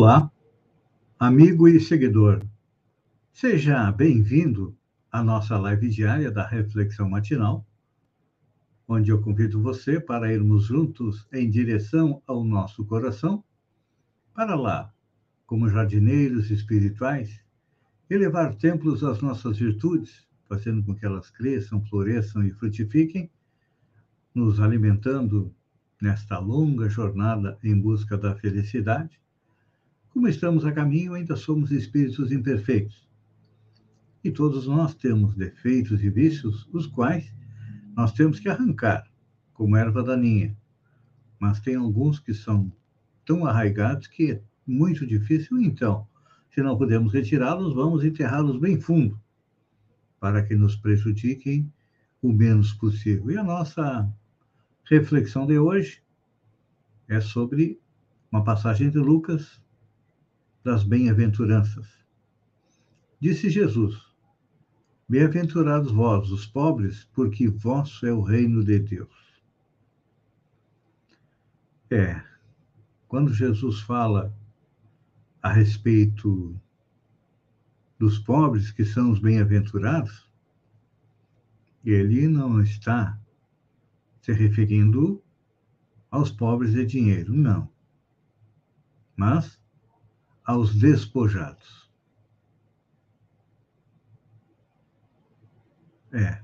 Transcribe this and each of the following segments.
Olá, amigo e seguidor. Seja bem-vindo à nossa live diária da Reflexão Matinal, onde eu convido você para irmos juntos em direção ao nosso coração, para lá, como jardineiros espirituais, elevar templos às nossas virtudes, fazendo com que elas cresçam, floresçam e frutifiquem, nos alimentando nesta longa jornada em busca da felicidade como estamos a caminho, ainda somos espíritos imperfeitos. E todos nós temos defeitos e vícios, os quais nós temos que arrancar, como erva daninha. Mas tem alguns que são tão arraigados que é muito difícil, então, se não podemos retirá-los, vamos enterrá-los bem fundo, para que nos prejudiquem o menos possível. E a nossa reflexão de hoje é sobre uma passagem de Lucas das bem-aventuranças. Disse Jesus: Bem-aventurados vós, os pobres, porque vosso é o reino de Deus. É, quando Jesus fala a respeito dos pobres, que são os bem-aventurados, ele não está se referindo aos pobres de dinheiro, não. Mas aos despojados. É.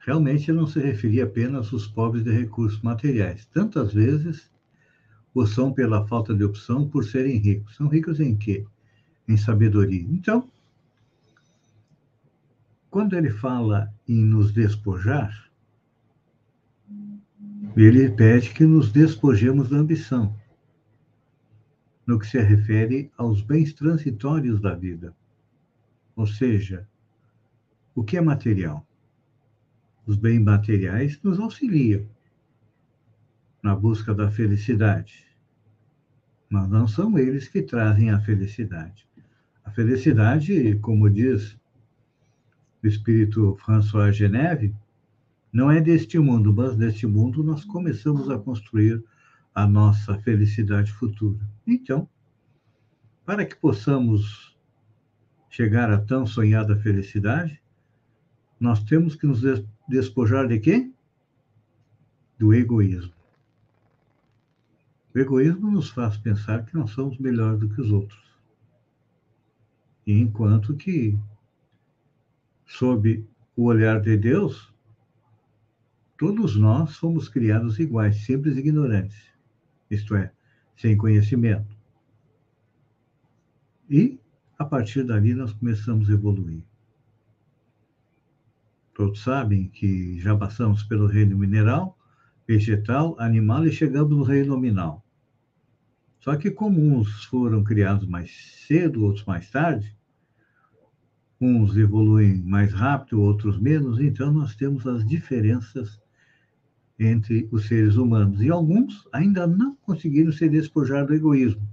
Realmente não se referia apenas aos pobres de recursos materiais. Tantas vezes o são pela falta de opção por serem ricos. São ricos em quê? Em sabedoria. Então, quando ele fala em nos despojar, ele pede que nos despojemos da ambição no que se refere aos bens transitórios da vida. Ou seja, o que é material? Os bens materiais nos auxiliam na busca da felicidade, mas não são eles que trazem a felicidade. A felicidade, como diz o espírito François Geneve, não é deste mundo, mas deste mundo nós começamos a construir a nossa felicidade futura. Então, para que possamos chegar a tão sonhada felicidade, nós temos que nos despojar de quê? Do egoísmo. O egoísmo nos faz pensar que nós somos melhores do que os outros. E enquanto que, sob o olhar de Deus, todos nós somos criados iguais, simples e ignorantes isto é, sem conhecimento. E, a partir dali, nós começamos a evoluir. Todos sabem que já passamos pelo reino mineral, vegetal, animal e chegamos no reino nominal. Só que, como uns foram criados mais cedo, outros mais tarde, uns evoluem mais rápido, outros menos, então nós temos as diferenças entre os seres humanos. E alguns ainda não conseguiram se despojar do egoísmo,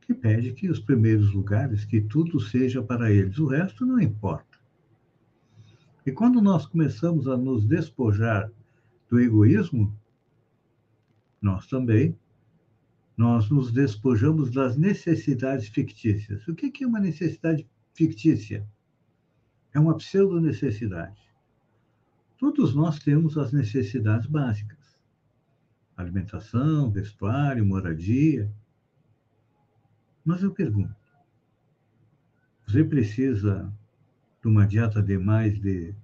que pede que os primeiros lugares, que tudo seja para eles, o resto não importa. E quando nós começamos a nos despojar do egoísmo, nós também nós nos despojamos das necessidades fictícias. O que é uma necessidade fictícia? É uma pseudo-necessidade. Todos nós temos as necessidades básicas: alimentação, vestuário, moradia. Mas eu pergunto: você precisa de uma dieta de mais de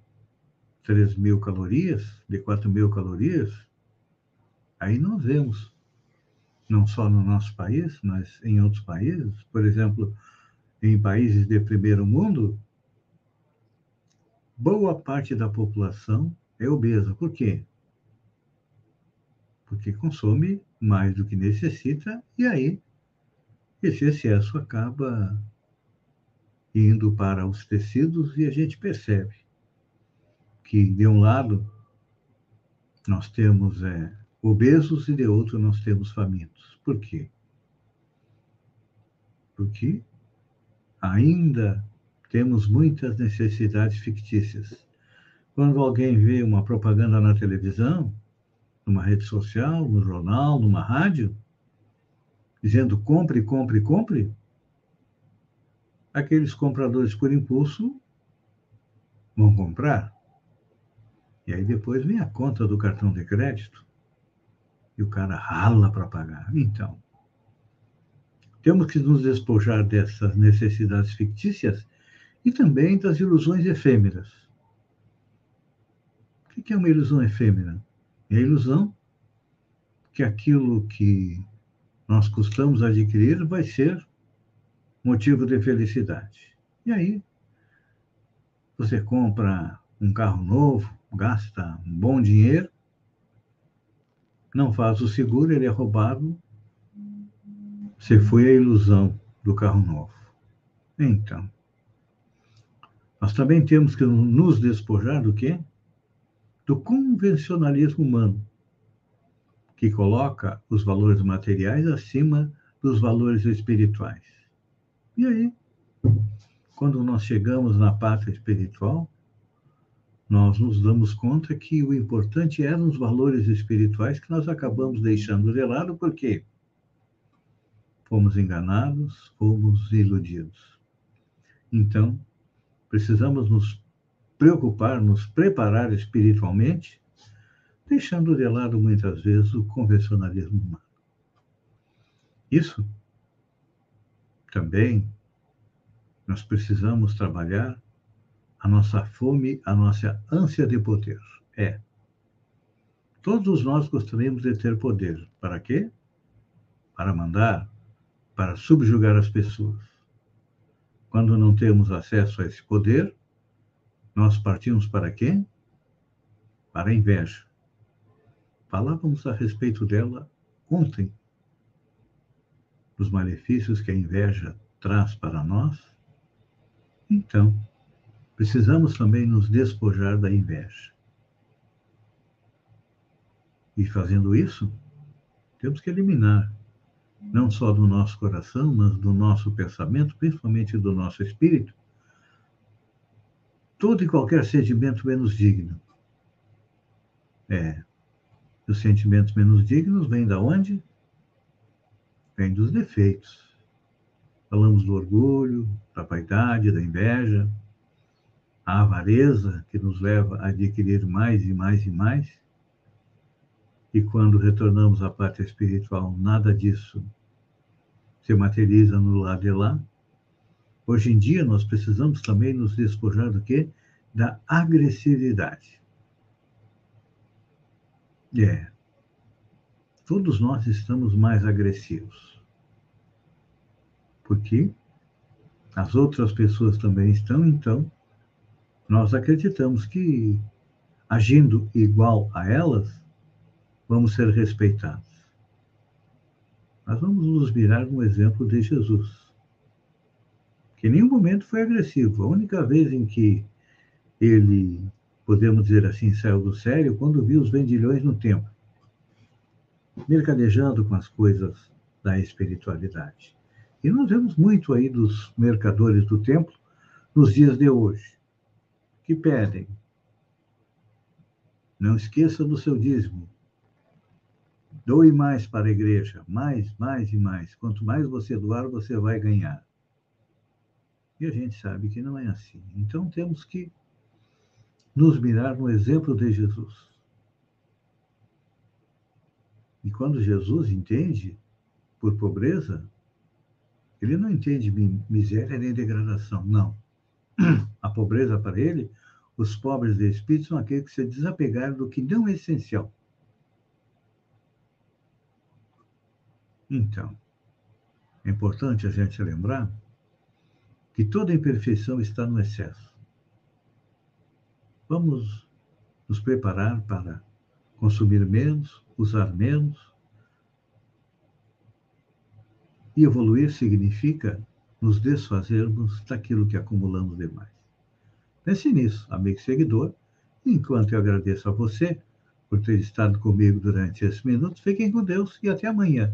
3 mil calorias, de 4 mil calorias? Aí nós vemos, não só no nosso país, mas em outros países, por exemplo, em países de primeiro mundo, boa parte da população é obesa. Por quê? porque consome mais do que necessita e aí esse excesso acaba indo para os tecidos e a gente percebe que de um lado nós temos é, obesos e de outro nós temos famintos. Por quê? Porque ainda temos muitas necessidades fictícias. Quando alguém vê uma propaganda na televisão, numa rede social, no jornal, numa rádio, dizendo compre, compre, compre, aqueles compradores por impulso vão comprar. E aí depois vem a conta do cartão de crédito e o cara rala para pagar. Então, temos que nos despojar dessas necessidades fictícias e também das ilusões efêmeras. O que é uma ilusão efêmera? É a ilusão que aquilo que nós custamos adquirir vai ser motivo de felicidade. E aí, você compra um carro novo, gasta um bom dinheiro, não faz o seguro, ele é roubado, você foi a ilusão do carro novo. Então, nós também temos que nos despojar do quê? Do convencionalismo humano, que coloca os valores materiais acima dos valores espirituais. E aí, quando nós chegamos na pátria espiritual, nós nos damos conta que o importante eram os valores espirituais que nós acabamos deixando de lado, porque fomos enganados, fomos iludidos. Então, precisamos nos preocupar, nos preparar espiritualmente, deixando de lado muitas vezes o convencionalismo humano. Isso também nós precisamos trabalhar a nossa fome, a nossa ânsia de poder. É. Todos nós gostaríamos de ter poder. Para quê? Para mandar, para subjugar as pessoas. Quando não temos acesso a esse poder, nós partimos para quê? Para a inveja. Falávamos a respeito dela ontem, dos malefícios que a inveja traz para nós. Então, precisamos também nos despojar da inveja. E fazendo isso, temos que eliminar não só do nosso coração, mas do nosso pensamento, principalmente do nosso espírito, todo e qualquer sentimento menos digno. É, os sentimentos menos dignos vêm da onde? Vêm dos defeitos. Falamos do orgulho, da vaidade, da inveja, a avareza que nos leva a adquirir mais e mais e mais e quando retornamos à parte espiritual, nada disso se materializa no lado de lá. Hoje em dia, nós precisamos também nos despojar do quê? Da agressividade. É. Todos nós estamos mais agressivos. Porque as outras pessoas também estão, então, nós acreditamos que agindo igual a elas, vamos ser respeitados. Mas vamos nos virar no exemplo de Jesus, que em nenhum momento foi agressivo. A única vez em que ele, podemos dizer assim, saiu do sério, quando viu os vendilhões no templo, mercadejando com as coisas da espiritualidade. E nós vemos muito aí dos mercadores do templo nos dias de hoje, que pedem, não esqueça do seu dízimo, Doe mais para a igreja, mais, mais e mais. Quanto mais você doar, você vai ganhar. E a gente sabe que não é assim. Então temos que nos mirar no exemplo de Jesus. E quando Jesus entende por pobreza, ele não entende miséria nem degradação, não. A pobreza para ele, os pobres de espírito são aqueles que se desapegaram do que não é essencial. Então, é importante a gente lembrar que toda imperfeição está no excesso. Vamos nos preparar para consumir menos, usar menos. E evoluir significa nos desfazermos daquilo que acumulamos demais. Pense nisso, amigo seguidor. Enquanto eu agradeço a você por ter estado comigo durante esses minutos, fiquem com Deus e até amanhã,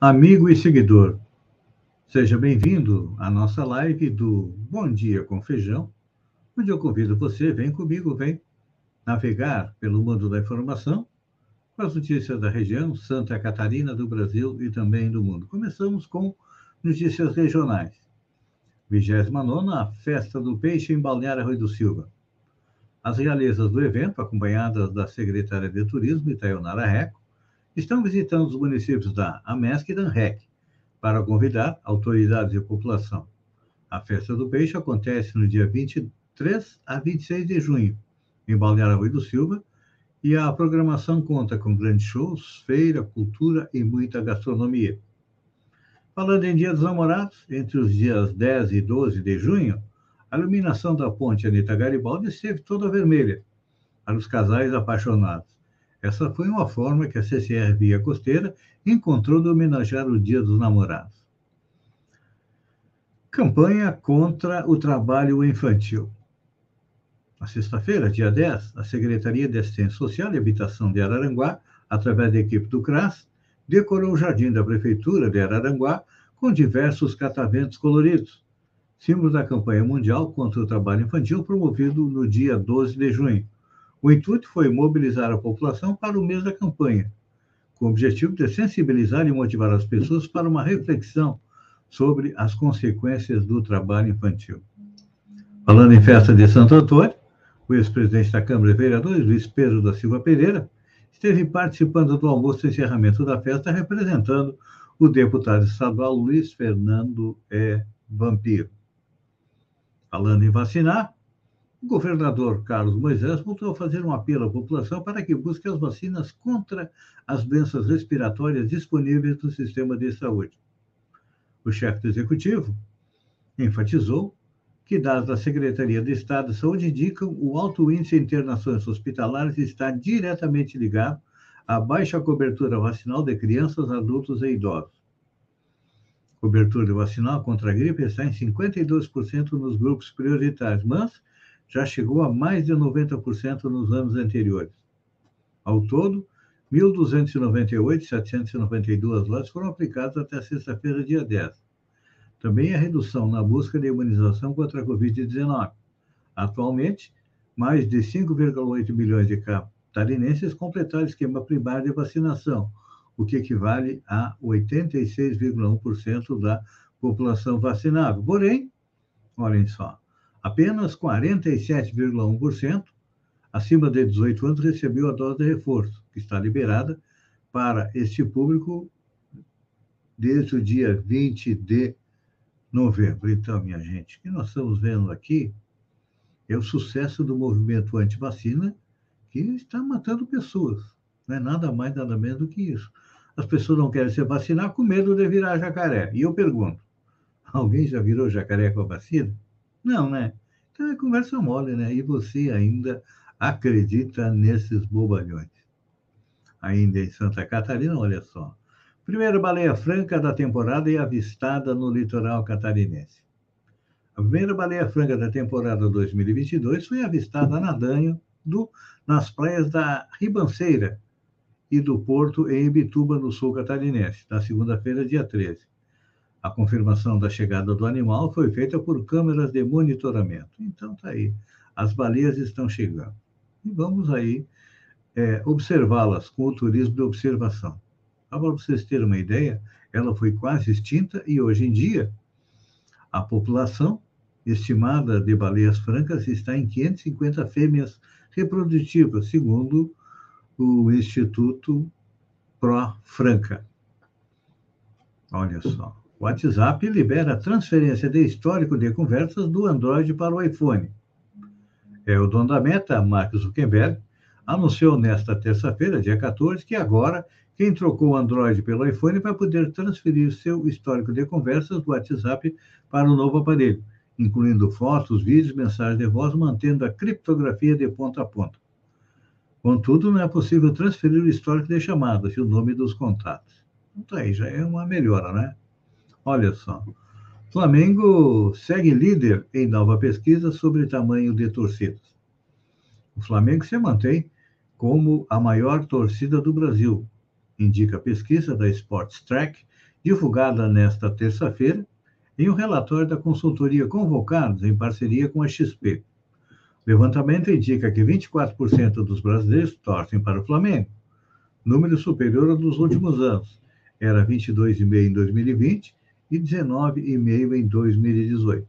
amigo e seguidor. Seja bem-vindo à nossa live do Bom Dia com Feijão, onde eu convido você, vem comigo, vem navegar pelo mundo da informação com as notícias da região, Santa Catarina, do Brasil e também do mundo. Começamos com notícias regionais. 29 Festa do Peixe em Balneário Rui do Silva. As realezas do evento, acompanhadas da secretária de Turismo, Itaionara Reco, estão visitando os municípios da Amesc e da para convidar autoridades e população. A Festa do Peixe acontece no dia 23 a 26 de junho, em Balneário do Silva, e a programação conta com grandes shows, feira, cultura e muita gastronomia. Falando em Dia dos Namorados, entre os dias 10 e 12 de junho, a iluminação da ponte Anita Garibaldi esteve toda vermelha para os casais apaixonados. Essa foi uma forma que a CCR Via Costeira encontrou de homenagear o Dia dos Namorados. Campanha contra o trabalho infantil. Na sexta-feira, dia 10, a Secretaria de Assistência Social e Habitação de Araranguá, através da equipe do CRAS, decorou o jardim da Prefeitura de Araranguá com diversos cataventos coloridos, símbolo da campanha mundial contra o trabalho infantil promovido no dia 12 de junho. O intuito foi mobilizar a população para o mês da campanha, com o objetivo de sensibilizar e motivar as pessoas para uma reflexão sobre as consequências do trabalho infantil. Falando em festa de Santo Antônio, o ex-presidente da Câmara de Vereadores, Luiz Pedro da Silva Pereira, esteve participando do almoço de encerramento da festa, representando o deputado estadual Luiz Fernando é, Vampiro. Falando em vacinar, o governador Carlos Moisés voltou a fazer um apelo à população para que busque as vacinas contra as doenças respiratórias disponíveis no sistema de saúde. O chefe do executivo enfatizou que dados da Secretaria de Estado de Saúde indicam o alto índice de internações hospitalares está diretamente ligado à baixa cobertura vacinal de crianças, adultos e idosos. Cobertura vacinal contra a gripe está em 52% nos grupos prioritários, mas já chegou a mais de 90% nos anos anteriores. Ao todo, 1.298.792 lotes foram aplicados até sexta-feira, dia 10. Também a redução na busca de imunização contra a Covid-19. Atualmente, mais de 5,8 milhões de catarinenses completaram o esquema primário de vacinação, o que equivale a 86,1% da população vacinável. Porém, olhem só, Apenas 47,1% acima de 18 anos recebeu a dose de reforço, que está liberada para este público desde o dia 20 de novembro. Então, minha gente, o que nós estamos vendo aqui é o sucesso do movimento anti-vacina que está matando pessoas. Não é nada mais, nada menos do que isso. As pessoas não querem se vacinar com medo de virar jacaré. E eu pergunto: alguém já virou jacaré com a vacina? Não, né? Então é conversa mole, né? E você ainda acredita nesses bobalhões. Ainda em Santa Catarina, olha só. Primeira baleia franca da temporada é avistada no litoral catarinense. A primeira baleia franca da temporada 2022 foi avistada nadando do, nas praias da Ribanceira e do Porto em Ibituba, no sul catarinense, na segunda-feira, dia 13. A confirmação da chegada do animal foi feita por câmeras de monitoramento. Então, está aí. As baleias estão chegando. E vamos aí é, observá-las com o turismo de observação. Para vocês terem uma ideia, ela foi quase extinta e hoje em dia a população estimada de baleias francas está em 550 fêmeas reprodutivas, segundo o Instituto Pro Franca. Olha só. O WhatsApp libera a transferência de histórico de conversas do Android para o iPhone. É, o dono da Meta, Mark Zuckerberg, anunciou nesta terça-feira, dia 14, que agora quem trocou o Android pelo iPhone vai poder transferir seu histórico de conversas do WhatsApp para o novo aparelho, incluindo fotos, vídeos, mensagens de voz, mantendo a criptografia de ponta a ponta. Contudo, não é possível transferir o histórico de chamadas e o nome dos contatos. Então, aí já é uma melhora, né? Olha só. Flamengo segue líder em nova pesquisa sobre tamanho de torcidas. O Flamengo se mantém como a maior torcida do Brasil, indica a pesquisa da Sports Track, divulgada nesta terça-feira, em um relatório da consultoria Convocados, em parceria com a XP. O levantamento indica que 24% dos brasileiros torcem para o Flamengo, número superior ao dos últimos anos. Era 22,5% em 2020 e 19,5% em 2018.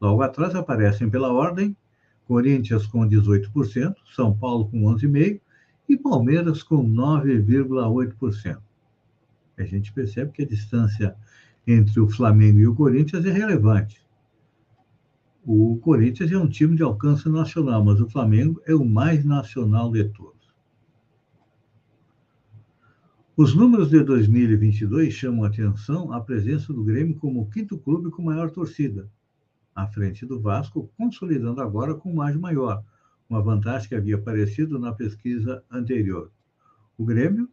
Logo atrás aparecem pela ordem Corinthians com 18%, São Paulo com 11,5% e Palmeiras com 9,8%. A gente percebe que a distância entre o Flamengo e o Corinthians é relevante. O Corinthians é um time de alcance nacional, mas o Flamengo é o mais nacional de todos. Os números de 2022 chamam a atenção a presença do Grêmio como o quinto clube com maior torcida, à frente do Vasco, consolidando agora com margem maior, uma vantagem que havia aparecido na pesquisa anterior. O Grêmio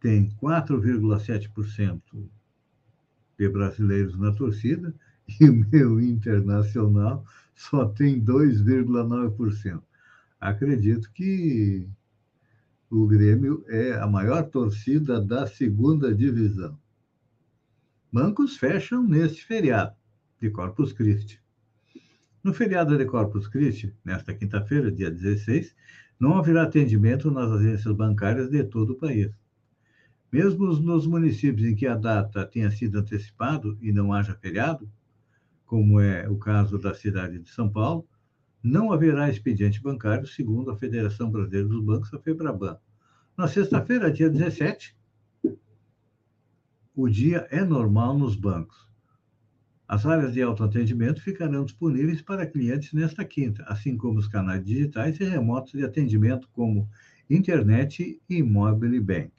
tem 4,7% de brasileiros na torcida e o meu internacional só tem 2,9%. Acredito que o Grêmio é a maior torcida da segunda divisão. Bancos fecham neste feriado de Corpus Christi. No feriado de Corpus Christi, nesta quinta-feira, dia 16, não haverá atendimento nas agências bancárias de todo o país. Mesmo nos municípios em que a data tenha sido antecipado e não haja feriado, como é o caso da cidade de São Paulo, não haverá expediente bancário, segundo a Federação Brasileira dos Bancos, a FEBRABAN. Na sexta-feira, dia 17, o dia é normal nos bancos. As áreas de autoatendimento ficarão disponíveis para clientes nesta quinta, assim como os canais digitais e remotos de atendimento como internet e mobile bank.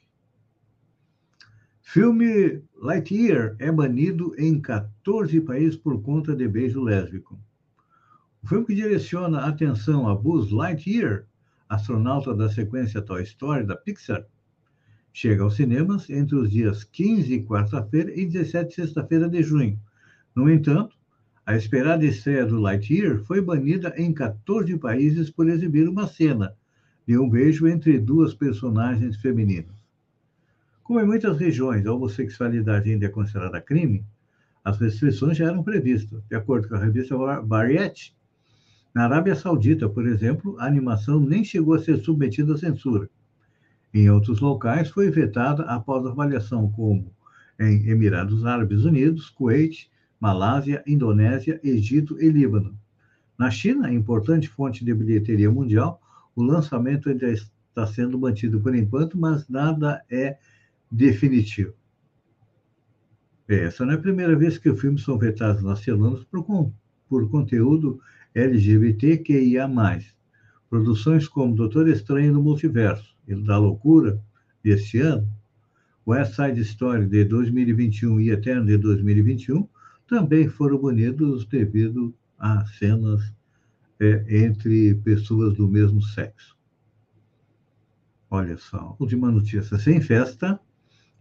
Filme Lightyear é banido em 14 países por conta de beijo lésbico. O filme que direciona a atenção a Buzz Lightyear, astronauta da sequência Toy Story da Pixar, chega aos cinemas entre os dias 15, quarta-feira, e 17, sexta-feira de junho. No entanto, a esperada estreia do Lightyear foi banida em 14 países por exibir uma cena de um beijo entre duas personagens femininas. Como em muitas regiões a homossexualidade ainda é considerada crime, as restrições já eram previstas. De acordo com a revista Variety, na Arábia Saudita, por exemplo, a animação nem chegou a ser submetida à censura. Em outros locais, foi vetada após avaliação, como em Emirados Árabes Unidos, Kuwait, Malásia, Indonésia, Egito e Líbano. Na China, importante fonte de bilheteria mundial, o lançamento ainda está sendo mantido por enquanto, mas nada é definitivo. Essa não é a primeira vez que filmes são vetados nas semanas por, por conteúdo LGBTQIA+. Produções como Doutor Estranho no Multiverso e da Loucura, deste ano, West Side Story de 2021 e Eterno de 2021 também foram banidos devido a cenas é, entre pessoas do mesmo sexo. Olha só, última notícia. Sem festa,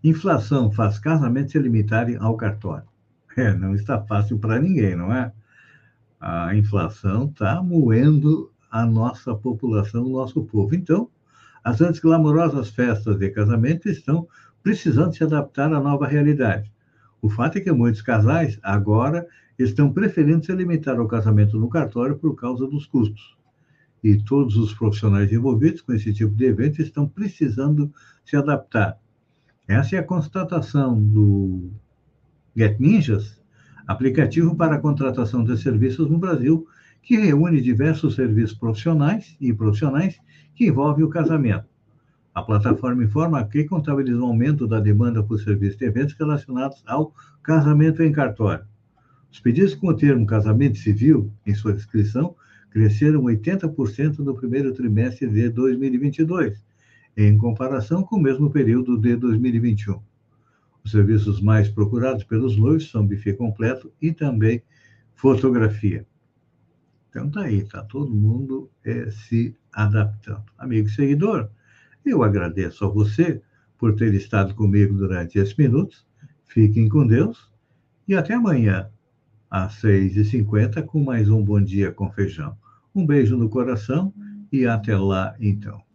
inflação faz casamentos se limitarem ao cartório. É, não está fácil para ninguém, não é? A inflação está moendo a nossa população, o nosso povo. Então, as antes glamorosas festas de casamento estão precisando se adaptar à nova realidade. O fato é que muitos casais agora estão preferindo se limitar ao casamento no cartório por causa dos custos. E todos os profissionais envolvidos com esse tipo de evento estão precisando se adaptar. Essa é a constatação do Get Ninjas, aplicativo para a contratação de serviços no Brasil, que reúne diversos serviços profissionais e profissionais que envolvem o casamento. A plataforma informa que contabiliza um aumento da demanda por serviços de eventos relacionados ao casamento em cartório. Os pedidos com o termo casamento civil em sua descrição cresceram 80% no primeiro trimestre de 2022, em comparação com o mesmo período de 2021. Os serviços mais procurados pelos noivos são buffet completo e também fotografia. Então tá aí, tá todo mundo é, se adaptando. Amigo e seguidor, eu agradeço a você por ter estado comigo durante esses minutos. Fiquem com Deus e até amanhã, às 6h50, com mais um Bom Dia com Feijão. Um beijo no coração e até lá, então.